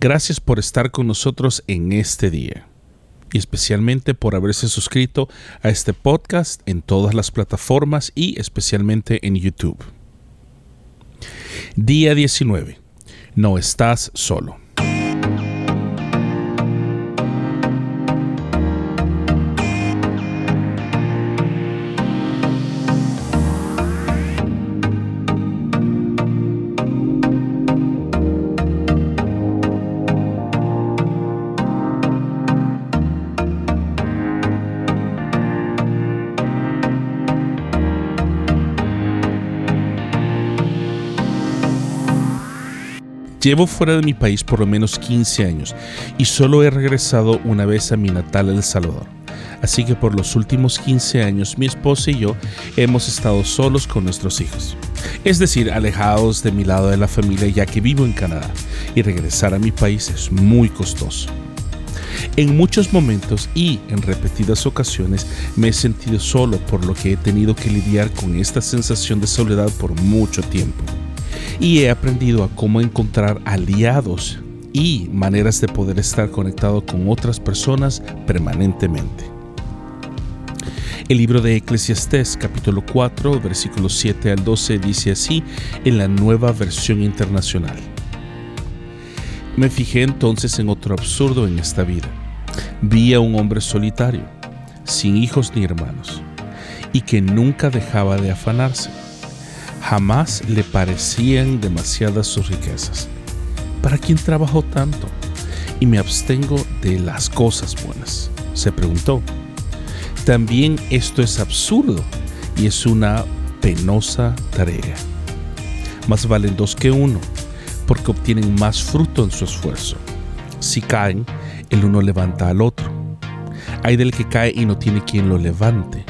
Gracias por estar con nosotros en este día y especialmente por haberse suscrito a este podcast en todas las plataformas y especialmente en YouTube. Día 19. No estás solo. Llevo fuera de mi país por lo menos 15 años y solo he regresado una vez a mi natal El Salvador. Así que por los últimos 15 años mi esposa y yo hemos estado solos con nuestros hijos. Es decir, alejados de mi lado de la familia ya que vivo en Canadá y regresar a mi país es muy costoso. En muchos momentos y en repetidas ocasiones me he sentido solo por lo que he tenido que lidiar con esta sensación de soledad por mucho tiempo y he aprendido a cómo encontrar aliados y maneras de poder estar conectado con otras personas permanentemente. El libro de Eclesiastés capítulo 4 versículos 7 al 12 dice así en la nueva versión internacional. Me fijé entonces en otro absurdo en esta vida. Vi a un hombre solitario, sin hijos ni hermanos, y que nunca dejaba de afanarse Jamás le parecían demasiadas sus riquezas. ¿Para quién trabajó tanto? Y me abstengo de las cosas buenas. Se preguntó. También esto es absurdo y es una penosa tarea. Más valen dos que uno, porque obtienen más fruto en su esfuerzo. Si caen, el uno levanta al otro. Hay del que cae y no tiene quien lo levante.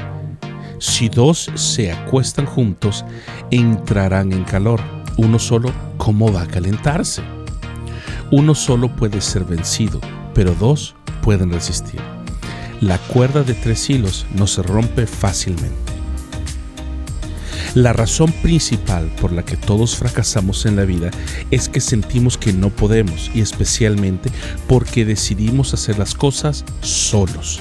Si dos se acuestan juntos, entrarán en calor. Uno solo, ¿cómo va a calentarse? Uno solo puede ser vencido, pero dos pueden resistir. La cuerda de tres hilos no se rompe fácilmente. La razón principal por la que todos fracasamos en la vida es que sentimos que no podemos y especialmente porque decidimos hacer las cosas solos.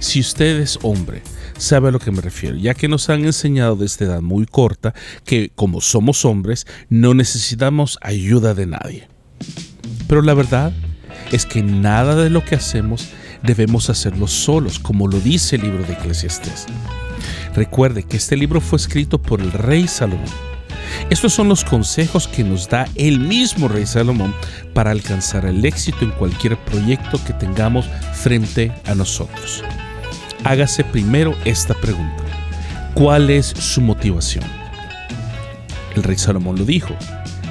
Si usted es hombre, sabe a lo que me refiero, ya que nos han enseñado desde edad muy corta que como somos hombres no necesitamos ayuda de nadie. Pero la verdad es que nada de lo que hacemos debemos hacerlo solos, como lo dice el libro de Eclesiastés. Recuerde que este libro fue escrito por el rey Salomón. Estos son los consejos que nos da el mismo rey Salomón para alcanzar el éxito en cualquier proyecto que tengamos frente a nosotros hágase primero esta pregunta. ¿Cuál es su motivación? El rey Salomón lo dijo,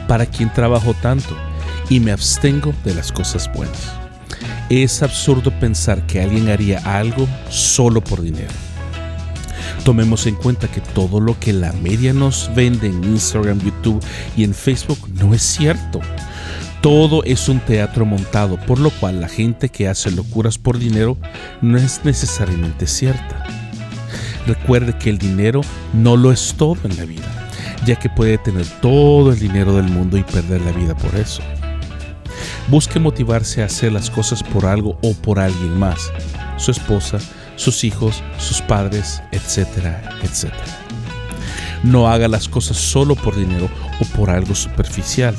¿para quién trabajo tanto? Y me abstengo de las cosas buenas. Es absurdo pensar que alguien haría algo solo por dinero. Tomemos en cuenta que todo lo que la media nos vende en Instagram, YouTube y en Facebook no es cierto. Todo es un teatro montado, por lo cual la gente que hace locuras por dinero no es necesariamente cierta. Recuerde que el dinero no lo es todo en la vida, ya que puede tener todo el dinero del mundo y perder la vida por eso. Busque motivarse a hacer las cosas por algo o por alguien más, su esposa, sus hijos, sus padres, etcétera, etcétera. No haga las cosas solo por dinero o por algo superficial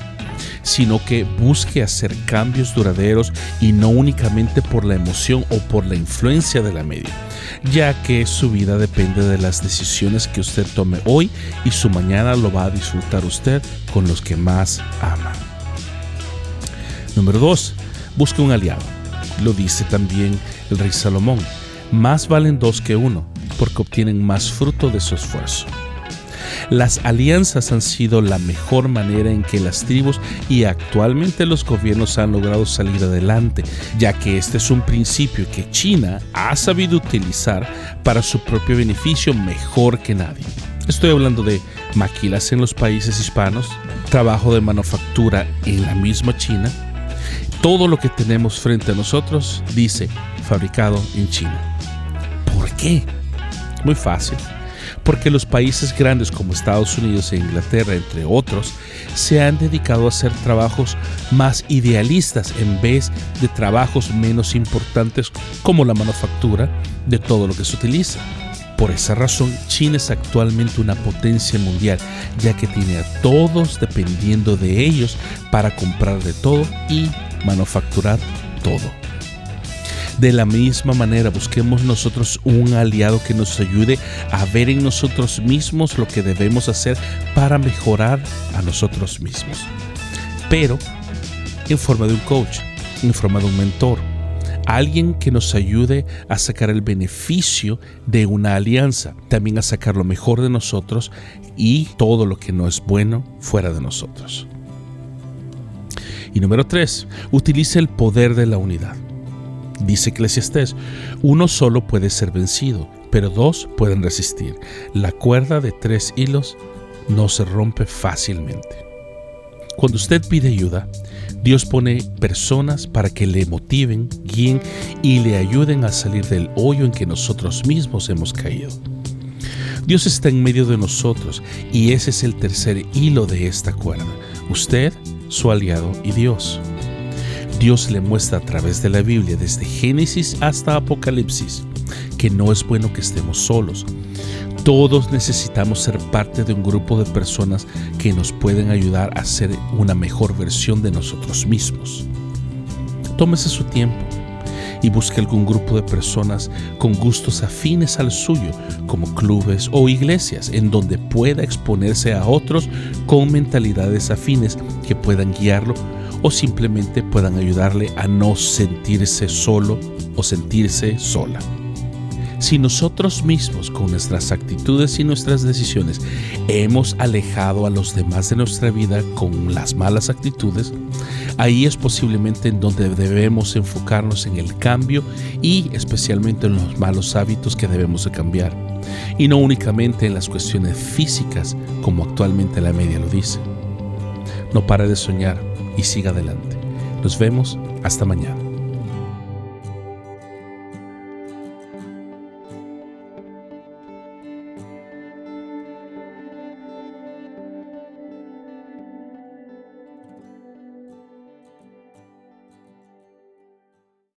sino que busque hacer cambios duraderos y no únicamente por la emoción o por la influencia de la media, ya que su vida depende de las decisiones que usted tome hoy y su mañana lo va a disfrutar usted con los que más ama. Número 2. Busque un aliado. Lo dice también el rey Salomón. Más valen dos que uno, porque obtienen más fruto de su esfuerzo. Las alianzas han sido la mejor manera en que las tribus y actualmente los gobiernos han logrado salir adelante, ya que este es un principio que China ha sabido utilizar para su propio beneficio mejor que nadie. Estoy hablando de maquilas en los países hispanos, trabajo de manufactura en la misma China. Todo lo que tenemos frente a nosotros dice fabricado en China. ¿Por qué? Muy fácil porque los países grandes como Estados Unidos e Inglaterra, entre otros, se han dedicado a hacer trabajos más idealistas en vez de trabajos menos importantes como la manufactura de todo lo que se utiliza. Por esa razón, China es actualmente una potencia mundial, ya que tiene a todos dependiendo de ellos para comprar de todo y manufacturar todo. De la misma manera, busquemos nosotros un aliado que nos ayude a ver en nosotros mismos lo que debemos hacer para mejorar a nosotros mismos. Pero en forma de un coach, en forma de un mentor, alguien que nos ayude a sacar el beneficio de una alianza, también a sacar lo mejor de nosotros y todo lo que no es bueno fuera de nosotros. Y número tres, utilice el poder de la unidad. Dice Eclesiastés, uno solo puede ser vencido, pero dos pueden resistir. La cuerda de tres hilos no se rompe fácilmente. Cuando usted pide ayuda, Dios pone personas para que le motiven, guíen y le ayuden a salir del hoyo en que nosotros mismos hemos caído. Dios está en medio de nosotros y ese es el tercer hilo de esta cuerda. Usted, su aliado y Dios. Dios le muestra a través de la Biblia, desde Génesis hasta Apocalipsis, que no es bueno que estemos solos. Todos necesitamos ser parte de un grupo de personas que nos pueden ayudar a ser una mejor versión de nosotros mismos. Tómese su tiempo y busque algún grupo de personas con gustos afines al suyo, como clubes o iglesias, en donde pueda exponerse a otros con mentalidades afines que puedan guiarlo o simplemente puedan ayudarle a no sentirse solo o sentirse sola. Si nosotros mismos con nuestras actitudes y nuestras decisiones hemos alejado a los demás de nuestra vida con las malas actitudes, ahí es posiblemente en donde debemos enfocarnos en el cambio y especialmente en los malos hábitos que debemos de cambiar. Y no únicamente en las cuestiones físicas como actualmente la media lo dice. No pare de soñar y siga adelante. Nos vemos hasta mañana.